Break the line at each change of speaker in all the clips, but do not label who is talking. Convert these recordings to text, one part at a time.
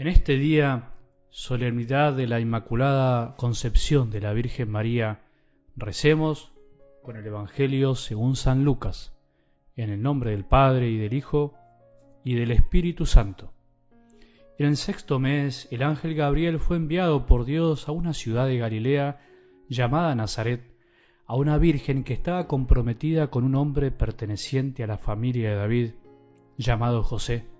En este día, solemnidad de la Inmaculada Concepción de la Virgen María, recemos con el Evangelio según San Lucas, en el nombre del Padre y del Hijo y del Espíritu Santo. En el sexto mes, el ángel Gabriel fue enviado por Dios a una ciudad de Galilea llamada Nazaret, a una virgen que estaba comprometida con un hombre perteneciente a la familia de David, llamado José.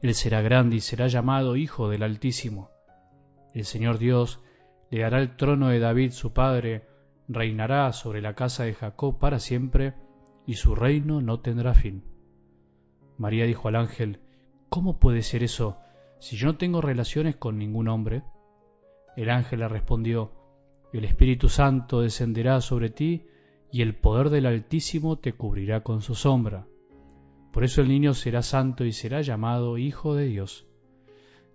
él será grande y será llamado Hijo del Altísimo. El Señor Dios le dará el trono de David su padre, reinará sobre la casa de Jacob para siempre, y su reino no tendrá fin. María dijo al ángel, ¿Cómo puede ser eso si yo no tengo relaciones con ningún hombre? El ángel le respondió, El Espíritu Santo descenderá sobre ti, y el poder del Altísimo te cubrirá con su sombra. Por eso el niño será santo y será llamado Hijo de Dios.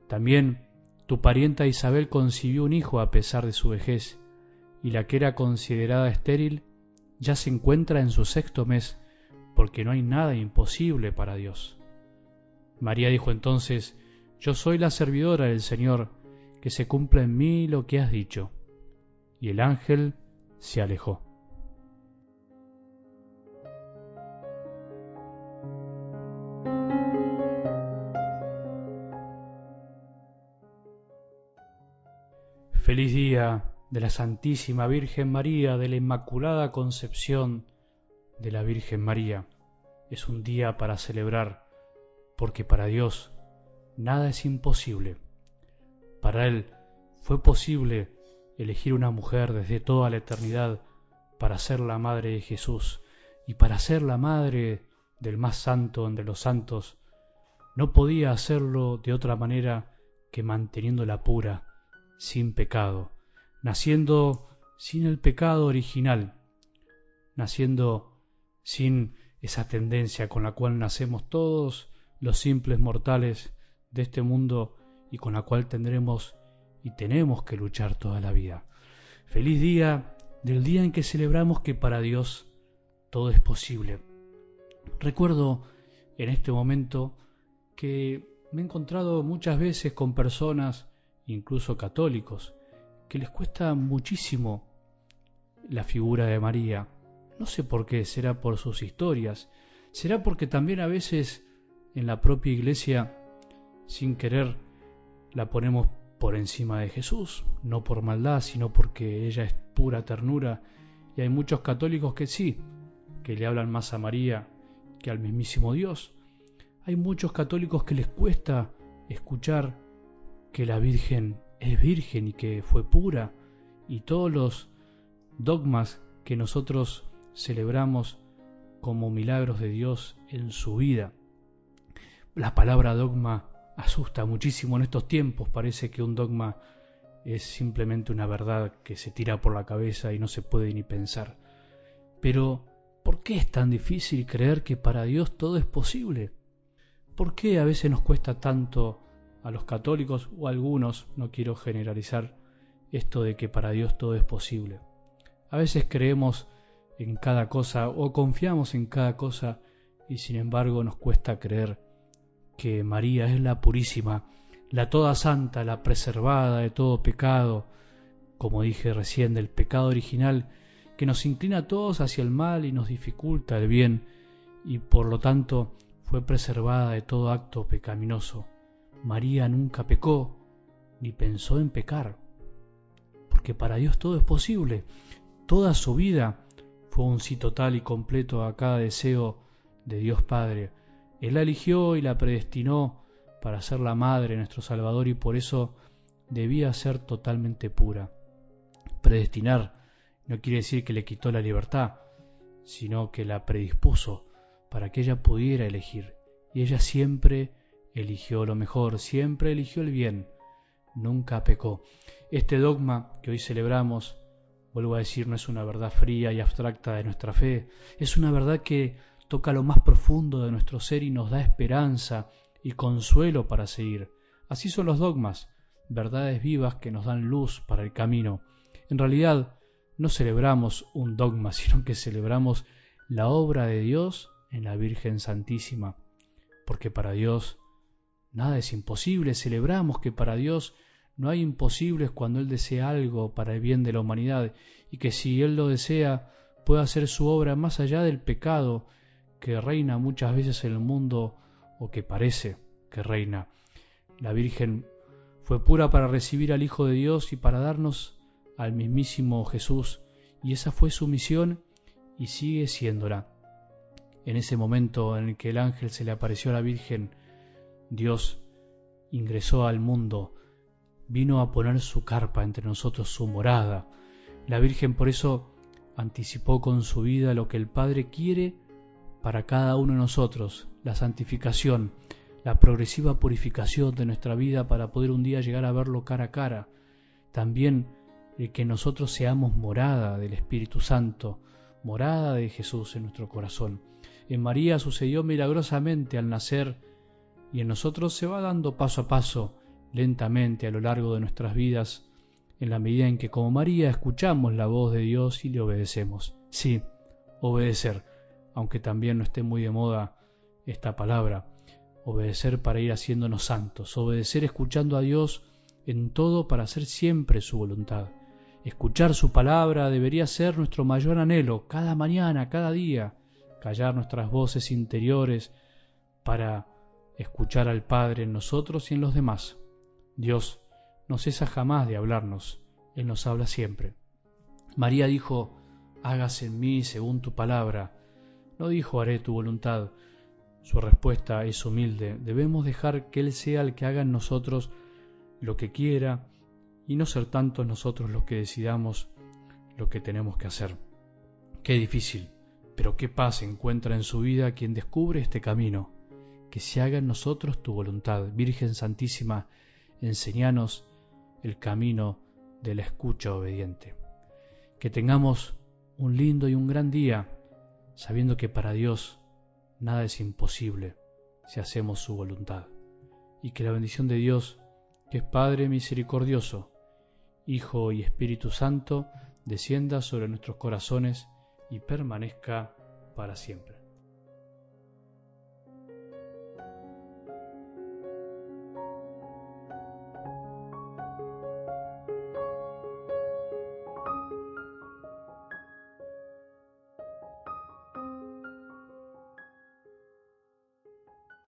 También tu parienta Isabel concibió un hijo a pesar de su vejez, y la que era considerada estéril ya se encuentra en su sexto mes, porque no hay nada imposible para Dios. María dijo entonces, Yo soy la servidora del Señor, que se cumpla en mí lo que has dicho. Y el ángel se alejó. Feliz día de la Santísima Virgen María, de la Inmaculada Concepción de la Virgen María. Es un día para celebrar, porque para Dios nada es imposible. Para Él fue posible elegir una mujer desde toda la eternidad para ser la madre de Jesús y para ser la madre del más santo entre los santos. No podía hacerlo de otra manera que manteniéndola pura sin pecado, naciendo sin el pecado original, naciendo sin esa tendencia con la cual nacemos todos los simples mortales de este mundo y con la cual tendremos y tenemos que luchar toda la vida. Feliz día del día en que celebramos que para Dios todo es posible. Recuerdo en este momento que me he encontrado muchas veces con personas incluso católicos, que les cuesta muchísimo la figura de María. No sé por qué, será por sus historias, será porque también a veces en la propia iglesia, sin querer, la ponemos por encima de Jesús, no por maldad, sino porque ella es pura ternura, y hay muchos católicos que sí, que le hablan más a María que al mismísimo Dios. Hay muchos católicos que les cuesta escuchar que la Virgen es virgen y que fue pura, y todos los dogmas que nosotros celebramos como milagros de Dios en su vida. La palabra dogma asusta muchísimo en estos tiempos, parece que un dogma es simplemente una verdad que se tira por la cabeza y no se puede ni pensar. Pero, ¿por qué es tan difícil creer que para Dios todo es posible? ¿Por qué a veces nos cuesta tanto a los católicos o a algunos, no quiero generalizar esto de que para Dios todo es posible. A veces creemos en cada cosa o confiamos en cada cosa y sin embargo nos cuesta creer que María es la purísima, la toda santa, la preservada de todo pecado, como dije recién, del pecado original que nos inclina a todos hacia el mal y nos dificulta el bien, y por lo tanto fue preservada de todo acto pecaminoso. María nunca pecó ni pensó en pecar, porque para Dios todo es posible. Toda su vida fue un sí total y completo a cada deseo de Dios Padre. Él la eligió y la predestinó para ser la madre nuestro Salvador y por eso debía ser totalmente pura. Predestinar no quiere decir que le quitó la libertad, sino que la predispuso para que ella pudiera elegir. Y ella siempre eligió lo mejor, siempre eligió el bien. nunca pecó. Este dogma que hoy celebramos, vuelvo a decir, no es una verdad fría y abstracta de nuestra fe, es una verdad que toca lo más profundo de nuestro ser y nos da esperanza y consuelo para seguir. Así son los dogmas, verdades vivas que nos dan luz para el camino. En realidad, no celebramos un dogma, sino que celebramos la obra de Dios en la Virgen Santísima, porque para Dios nada es imposible, celebramos que para Dios no hay imposibles cuando Él desea algo para el bien de la humanidad y que si Él lo desea puede hacer su obra más allá del pecado que reina muchas veces en el mundo o que parece que reina. La Virgen fue pura para recibir al Hijo de Dios y para darnos al mismísimo Jesús, y esa fue su misión y sigue siéndola. En ese momento en el que el ángel se le apareció a la Virgen, Dios ingresó al mundo, vino a poner su carpa entre nosotros, su morada. La Virgen por eso anticipó con su vida lo que el Padre quiere para cada uno de nosotros, la santificación, la progresiva purificación de nuestra vida para poder un día llegar a verlo cara a cara. También el que nosotros seamos morada del Espíritu Santo, morada de Jesús en nuestro corazón. En María sucedió milagrosamente al nacer y en nosotros se va dando paso a paso, lentamente a lo largo de nuestras vidas, en la medida en que como María escuchamos la voz de Dios y le obedecemos. Sí, obedecer, aunque también no esté muy de moda esta palabra, obedecer para ir haciéndonos santos, obedecer escuchando a Dios en todo para hacer siempre su voluntad. Escuchar su palabra debería ser nuestro mayor anhelo, cada mañana, cada día, callar nuestras voces interiores para escuchar al Padre en nosotros y en los demás. Dios no cesa jamás de hablarnos, Él nos habla siempre. María dijo, hágase en mí según tu palabra. No dijo, haré tu voluntad. Su respuesta es humilde. Debemos dejar que Él sea el que haga en nosotros lo que quiera y no ser tantos nosotros los que decidamos lo que tenemos que hacer. Qué difícil, pero qué paz encuentra en su vida quien descubre este camino. Que se haga en nosotros tu voluntad, Virgen Santísima, enseñanos el camino de la escucha obediente. Que tengamos un lindo y un gran día, sabiendo que para Dios nada es imposible si hacemos su voluntad. Y que la bendición de Dios, que es Padre misericordioso, Hijo y Espíritu Santo, descienda sobre nuestros corazones y permanezca para siempre.